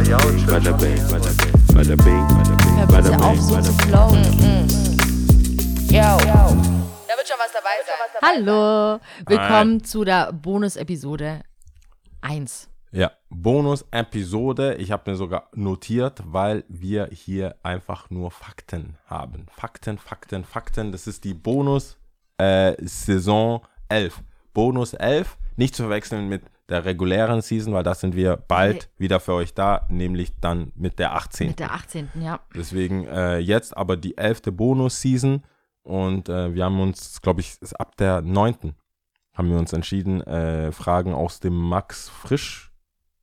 Bada bing, bada bing, bada bing, bada bing, Hör bada bitte auf, bing, so bada zu bing. flowen. Yo. Da wird schon was dabei sein. Hallo, willkommen zu der Bonus-Episode 1. Ja, Bonus-Episode. Ich habe mir sogar notiert, weil wir hier einfach nur Fakten haben. Fakten, Fakten, Fakten. Das ist die Bonus-Saison 11. Bonus 11, nicht zu verwechseln mit der regulären Season, weil das sind wir bald wieder für euch da, nämlich dann mit der 18. Mit der 18. Ja. Deswegen äh, jetzt aber die 11. Bonus-Season und äh, wir haben uns, glaube ich, ab der 9. haben wir uns entschieden, äh, Fragen aus dem Max Frisch,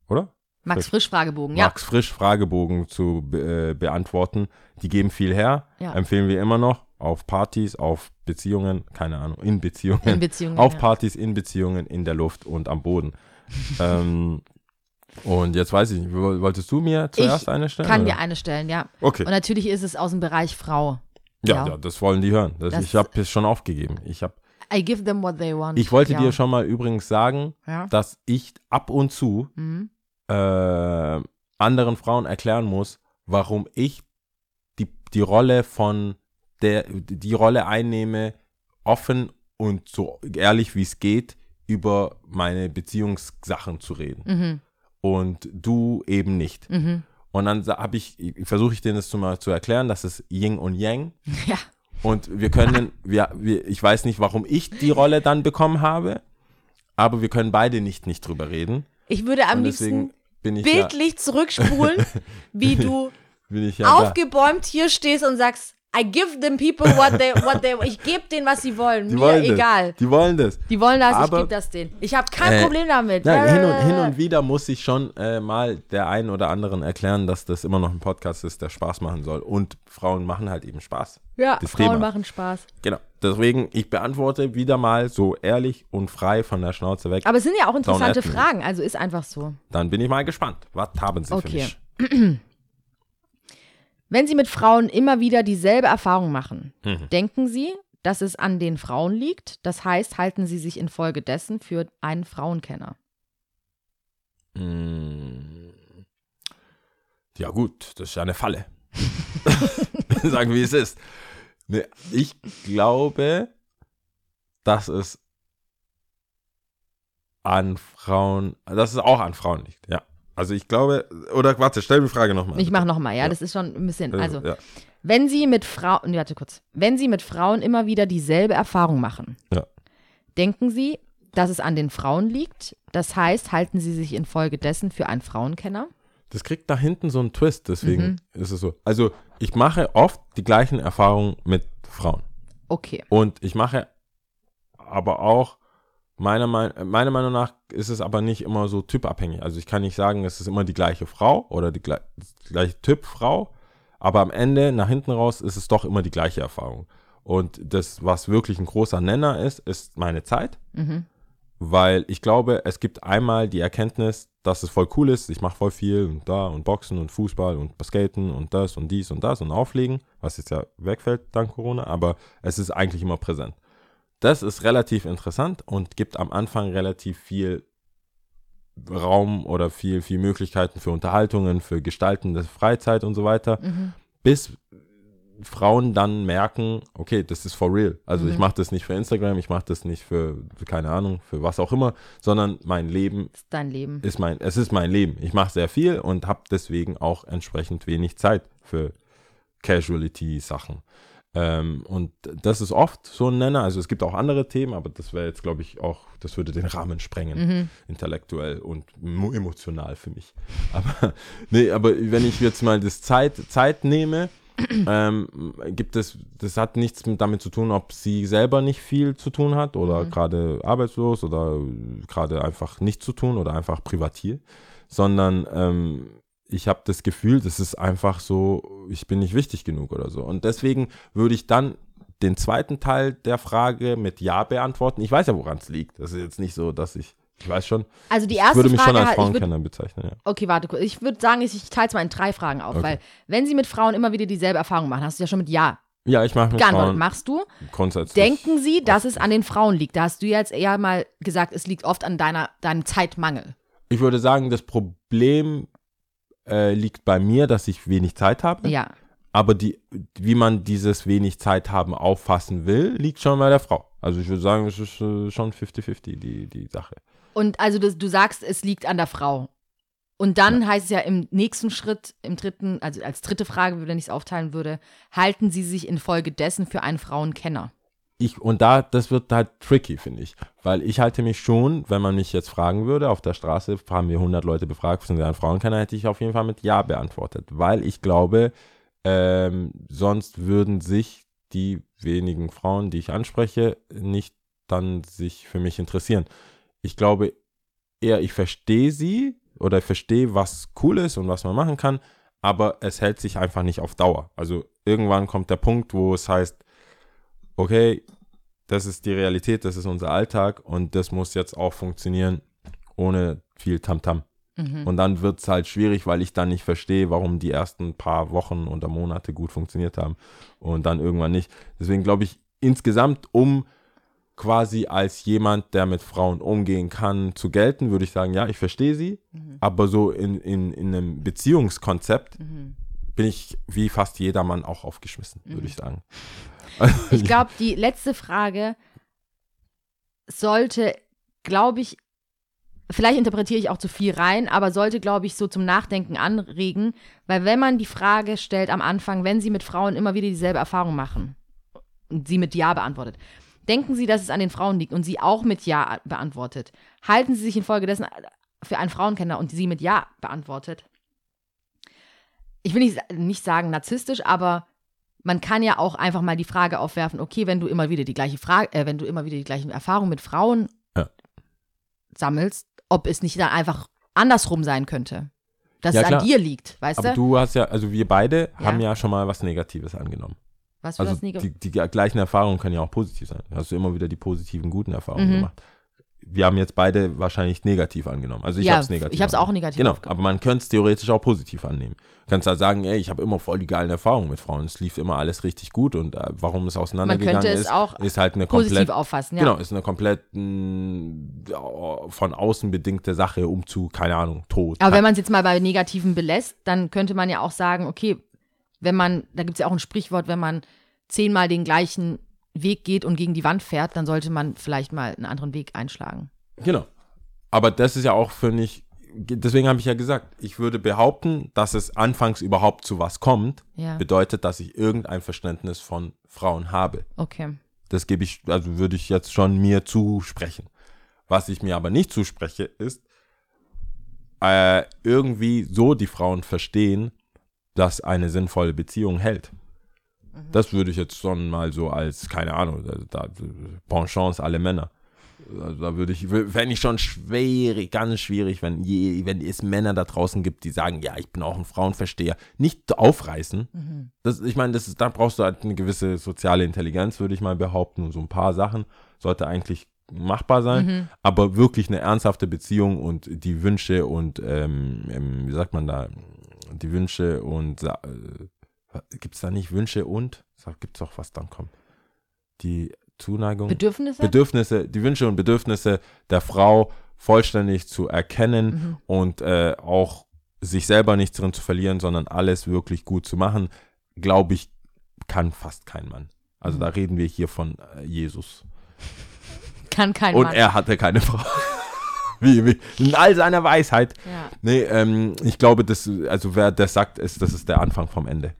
oder? Max Frisch. Frisch Fragebogen, ja. Max Frisch Fragebogen zu be äh, beantworten. Die geben viel her, Ja. empfehlen wir immer noch auf Partys, auf Beziehungen, keine Ahnung, in Beziehungen, In Beziehungen, auf ja. Partys, in Beziehungen, in der Luft und am Boden. ähm, und jetzt weiß ich nicht, woll- wolltest du mir zuerst ich eine stellen? kann oder? dir eine stellen, ja. Okay. Und natürlich ist es aus dem Bereich Frau. Ja, Ja. ja, das wollen die hören. Das, Das- ich habe es schon aufgegeben. Ich, hab, I give them what they want. ich wollte ja. dir schon mal übrigens sagen, dass ich ab und zu Mhm. äh, anderen Frauen erklären muss, warum ich die, die Rolle von der, die Rolle einnehme, offen und so ehrlich wie es geht, über meine Beziehungssachen zu reden. Mhm. Und du eben nicht. Mhm. Und dann habe ich, versuche ich denen das zu mal zu erklären, dass es Yin und Yang Ja. Und wir können, wir, wir, ich weiß nicht, warum ich die Rolle dann bekommen habe, aber wir können beide nicht, nicht drüber reden. Ich würde am liebsten deswegen bin ich bildlich zurückspulen, wie du ja, ja da. aufgebäumt hier stehst und sagst, I give them people what they, what they, ich gebe denen, was sie wollen. Die Mir wollen egal. Das. Die wollen das. Die wollen das, ich Aber- gebe das denen. Ich habe kein Äh, Problem damit. Nein, hin, und, hin und wieder muss ich schon äh, mal der einen oder anderen erklären, dass das immer noch ein Podcast ist, der Spaß machen soll. Und Frauen machen halt eben Spaß. Ja, das Frauen Thema. machen Spaß. Genau. Deswegen, ich beantworte wieder mal so ehrlich und frei von der Schnauze weg. Aber es sind ja auch interessante. Fragen, also ist einfach so. Dann bin ich mal gespannt. Was haben Sie Okay. für mich? Wenn Sie mit Frauen immer wieder dieselbe Erfahrung machen, Mhm. denken Sie, dass es an den Frauen liegt? Das heißt, halten Sie sich infolgedessen für einen Frauenkenner? Mm. Ja gut, das ist ja eine Falle. Sagen wie es ist. Nee, ich glaube, dass es an Frauen, dass es auch an Frauen liegt, ja. Also ich glaube, oder warte, stell mir die Frage nochmal. Ich mache nochmal, ja, Ja. das ist schon ein bisschen, also, ja. wenn Sie mit Frauen, warte kurz, wenn Sie mit Frauen immer wieder dieselbe Erfahrung machen, Ja. denken Sie, dass es an den Frauen liegt? Das heißt, halten Sie sich infolgedessen für einen Frauenkenner? Das kriegt da hinten so einen Twist, deswegen Mhm. ist es so. Also ich mache oft die gleichen Erfahrungen mit Frauen. Okay. Und ich mache aber auch, meiner, Mein- meiner Meinung nach ist es aber nicht immer so typabhängig. Also ich kann nicht sagen, es ist immer die gleiche Frau oder die gle- das gleiche Typ Frau, aber am Ende, nach hinten raus, ist es doch immer die gleiche Erfahrung. Und das, was wirklich ein großer Nenner ist, ist meine Zeit. Mhm. Weil ich glaube, es gibt einmal die Erkenntnis, dass es voll cool ist. Ich mache voll viel und da und Boxen und Fußball und Skaten und das und dies und das und Auflegen, was jetzt ja wegfällt dank Corona, aber es ist eigentlich immer präsent. Das ist relativ interessant und gibt am Anfang relativ viel Raum oder viel, viel Möglichkeiten für Unterhaltungen, für Gestalten der Freizeit und so weiter, Mhm. bis Frauen dann merken, okay, das ist for real. Also Mhm. ich mache das nicht für Instagram, ich mache das nicht für, für, keine Ahnung, für was auch immer, sondern mein Leben ist dein Leben. ist mein, es ist mein Leben. Ich mache sehr viel und habe deswegen auch entsprechend wenig Zeit für Casuality-Sachen. Ähm, und das ist oft so ein Nenner. Also es gibt auch andere Themen, aber das wäre jetzt, glaube ich, auch, das würde den Rahmen sprengen, Mhm. intellektuell und mo- emotional für mich. Aber nee, aber wenn ich jetzt mal das Zeit, Zeit nehme, ähm, gibt es, das hat nichts mit damit zu tun, ob sie selber nicht viel zu tun hat oder Mhm. gerade arbeitslos oder gerade einfach nichts zu tun oder einfach privatier, sondern ähm, ich habe das Gefühl, das ist einfach so, ich bin nicht wichtig genug oder so. Und deswegen würde ich dann den zweiten Teil der Frage mit Ja beantworten. Ich weiß ja, woran es liegt. Das ist jetzt nicht so, dass ich, ich weiß schon, Also die ich erste würde mich Frage schon als ich würd, Frauenkenner bezeichnen, ja. okay, warte kurz. Ich würde sagen, ich, ich teile es mal in drei Fragen auf, Okay. weil wenn sie mit Frauen immer wieder dieselbe Erfahrung machen, hast du ja schon mit Ja Ja, ich mache mit geantwortet. Frauen Machst du? grundsätzlich. Denken sie, dass es an den Frauen liegt? Da hast du jetzt eher mal gesagt, es liegt oft an deiner, deinem Zeitmangel. Ich würde sagen, das Problem äh, liegt bei mir, dass ich wenig Zeit habe. Ja. Aber die, wie man dieses wenig Zeit haben auffassen will, liegt schon bei der Frau. Also ich würde sagen, es ist äh, schon 50-50, die, die Sache. Und also das, du sagst, es liegt an der Frau. Und dann heißt es ja im nächsten Schritt, im dritten, also als dritte Frage, wenn ich es aufteilen würde, halten Sie sich infolgedessen für einen Frauenkenner? Ich, und da, das wird halt tricky, finde ich. Weil ich halte mich schon, wenn man mich jetzt fragen würde, auf der Straße haben wir 100 Leute befragt, sind Sie ein Frauenkenner, hätte ich auf jeden Fall mit Ja beantwortet. Weil ich glaube, ähm, sonst würden sich die wenigen Frauen, die ich anspreche, nicht dann sich für mich interessieren. Ich glaube eher, ich verstehe sie oder verstehe, was cool ist und was man machen kann, aber es hält sich einfach nicht auf Dauer. Also irgendwann kommt der Punkt, wo es heißt, okay, das ist die Realität, das ist unser Alltag und das muss jetzt auch funktionieren ohne viel Tamtam. Und dann wird es halt schwierig, weil ich dann nicht verstehe, warum die ersten paar Wochen oder Monate gut funktioniert haben und dann irgendwann nicht. Deswegen glaube ich, insgesamt, um quasi als jemand, der mit Frauen umgehen kann, zu gelten, würde ich sagen, ja, ich verstehe sie, aber so in, in, in einem Beziehungskonzept bin ich wie fast jedermann auch aufgeschmissen, würde ich sagen. Ich glaube, die letzte Frage sollte, glaube ich, vielleicht interpretiere ich auch zu viel rein, aber sollte, glaube ich, so zum Nachdenken anregen, weil wenn man die Frage stellt am Anfang, wenn Sie mit Frauen immer wieder dieselbe Erfahrung machen und sie mit Ja beantwortet, denken Sie, dass es an den Frauen liegt und sie auch mit Ja beantwortet, halten Sie sich infolgedessen für einen Frauenkenner und sie mit Ja beantwortet. Ich will nicht, nicht sagen narzisstisch, aber man kann ja auch einfach mal die Frage aufwerfen, okay, wenn du immer wieder die gleiche Frage, äh, wenn du immer wieder die gleichen Erfahrungen mit Frauen Ja. sammelst, ob es nicht dann einfach andersrum sein könnte. Dass Ja, es an klar. dir liegt, weißt Aber du? du hast ja, also wir beide Ja. haben ja schon mal was Negatives angenommen. Was für Also das Neg die, die gleichen Erfahrungen können ja auch positiv sein. Hast du immer wieder die positiven, guten Erfahrungen Mhm. gemacht. Wir haben jetzt beide wahrscheinlich negativ angenommen. Also ich Ja, habe es negativ. ich hab's auch angenommen. negativ Genau, aber man könnte es theoretisch auch positiv annehmen. Du kannst halt sagen, ey, ich habe immer voll die geilen Erfahrungen mit Frauen. Es lief immer alles richtig gut und äh, warum es Man auseinandergegangen könnte es ist, auch ist halt eine positiv komplett auffassen, ja. Genau, ist eine komplett mh, von außen bedingte Sache, um zu, keine Ahnung, Tod. Aber wenn man es jetzt mal bei Negativen belässt, dann könnte man ja auch sagen, okay, wenn man, da gibt es ja auch ein Sprichwort, wenn man zehnmal den gleichen Weg geht und gegen die Wand fährt, dann sollte man vielleicht mal einen anderen Weg einschlagen. Genau. Aber das ist ja auch, finde ich, deswegen habe ich ja gesagt, ich würde behaupten, dass es anfangs überhaupt zu was kommt, Ja. bedeutet, dass ich irgendein Verständnis von Frauen habe. Okay. Das gebe ich, also würde ich jetzt schon mir zusprechen. Was ich mir aber nicht zuspreche, ist äh, irgendwie so die Frauen verstehen, dass eine sinnvolle Beziehung hält. Das würde ich jetzt schon mal so als, keine Ahnung, da, da, Bonchance alle Männer. Also da würde ich, fände ich schon schwierig, ganz schwierig, wenn, je, wenn es Männer da draußen gibt, die sagen, ja, ich bin auch ein Frauenversteher, nicht aufreißen. Das, ich meine, das ist, da brauchst du halt eine gewisse soziale Intelligenz, würde ich mal behaupten, und so ein paar Sachen sollte eigentlich machbar sein, aber wirklich eine ernsthafte Beziehung und die Wünsche und, ähm, ähm, wie sagt man da, die Wünsche und, äh, gibt es da nicht Wünsche und? Gibt es auch was dann kommt? Die Zuneigung. Bedürfnisse? Bedürfnisse, die Wünsche und Bedürfnisse der Frau vollständig zu erkennen und äh, auch sich selber nicht drin zu verlieren, sondern alles wirklich gut zu machen, glaube ich, kann fast kein Mann. Also da reden wir hier von äh, Jesus. Kann kein und Mann. er hatte keine Frau. wie, wie, in all seiner Weisheit. ja. Nee, ähm, ich glaube, das, also wer das sagt, ist, das ist der Anfang vom Ende.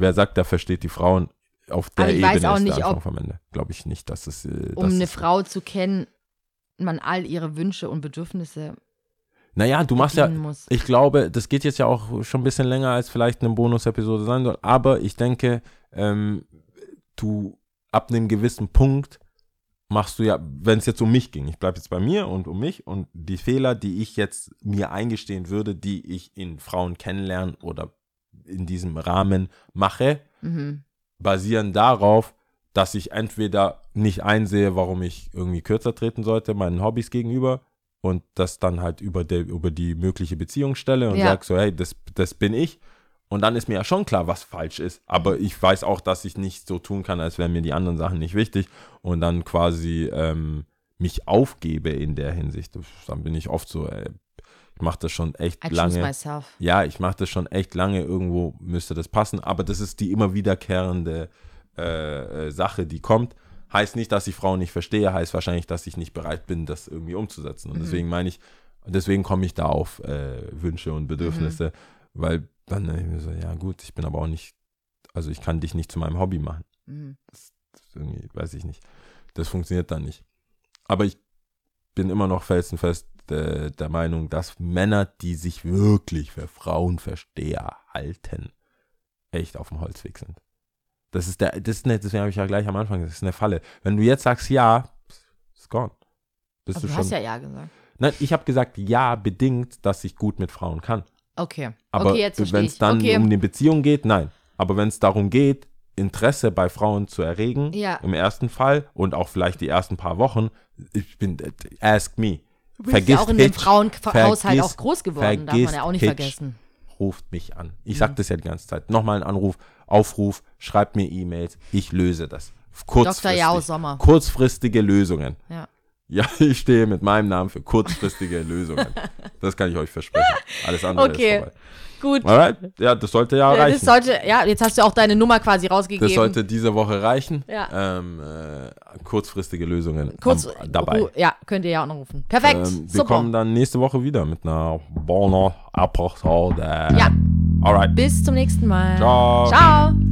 Wer sagt, der versteht die Frauen auf der Aber ich Ebene weiß auch nicht, der Anfang ob- vom Ende. Glaube ich nicht, dass es. Äh, Um dass eine Frau zu kennen, man all ihre Wünsche und Bedürfnisse Naja, du machst ja, muss. ich glaube, das geht jetzt ja auch schon ein bisschen länger, als vielleicht eine Bonus-Episode sein soll, aber ich denke, ähm, du ab einem gewissen Punkt machst du ja, wenn es jetzt um mich ging, ich bleibe jetzt bei mir und um mich und die Fehler, die ich jetzt mir eingestehen würde, die ich in Frauen kennenlernen oder in diesem Rahmen mache, Mhm. basieren darauf, dass ich entweder nicht einsehe, warum ich irgendwie kürzer treten sollte, meinen Hobbys gegenüber und das dann halt über, der, über die mögliche Beziehung stelle und Ja. sage so, hey, das, das bin ich. Und dann ist mir ja schon klar, was falsch ist. Aber ich weiß auch, dass ich nicht so tun kann, als wären mir die anderen Sachen nicht wichtig und dann quasi ähm, mich aufgebe in der Hinsicht. Dann bin ich oft so, ey, mache das schon echt I lange. myself. Ja, ich mache das schon echt lange. Irgendwo müsste das passen. Aber das ist die immer wiederkehrende äh, äh, Sache, die kommt. Heißt nicht, dass ich Frauen nicht verstehe, heißt wahrscheinlich, dass ich nicht bereit bin, das irgendwie umzusetzen. Und Mhm. deswegen meine ich, deswegen komme ich da auf äh, Wünsche und Bedürfnisse, Mhm. weil dann denke ich mir so, ja gut, ich bin aber auch nicht, also ich kann dich nicht zu meinem Hobby machen. Mhm. Das irgendwie, weiß ich nicht. Das funktioniert dann nicht. Aber ich bin immer noch felsenfest äh, der Meinung, dass Männer, die sich wirklich für Frauenversteher halten, echt auf dem Holzweg sind. Das ist der, das ist eine, deswegen habe ich ja gleich am Anfang, gesagt, das ist eine Falle. Wenn du jetzt sagst ja, ist gone. Bist Aber du du schon. hast ja ja gesagt. Nein, ich habe gesagt, ja, bedingt, dass ich gut mit Frauen kann. Okay. Aber okay, wenn es dann okay. um die Beziehung geht, nein. Aber wenn es darum geht, Interesse bei Frauen zu erregen, Ja. im ersten Fall und auch vielleicht die ersten paar Wochen, ich bin, ask me. Bist ja auch in dem Frauenhaushalt auch groß geworden, darf man vergiss ja auch nicht Hitch. vergessen. Ruft mich an. Ich Mhm. sag das ja die ganze Zeit. Nochmal ein Anruf, Aufruf, schreibt mir E-Mails, ich löse das. Kurzfristig. Dr. Jau Sommer. Kurzfristige Lösungen. Ja. Ja, ich stehe mit meinem Namen für kurzfristige Lösungen. Das kann ich euch versprechen. Alles andere Okay. ist vorbei. Gut. Alright? Ja, das sollte ja reichen. das sollte, ja, jetzt hast du auch deine Nummer quasi rausgegeben. Das sollte diese Woche reichen. Ja. Ähm, äh, kurzfrisige Lösungen Kurz am- dabei. Ru- Ja, könnt ihr ja auch noch rufen. Perfekt. Ähm, wir Super. kommen dann nächste Woche wieder mit einer bonne Episode. Ja. Alright. Bis zum nächsten Mal. Ciao. Ciao.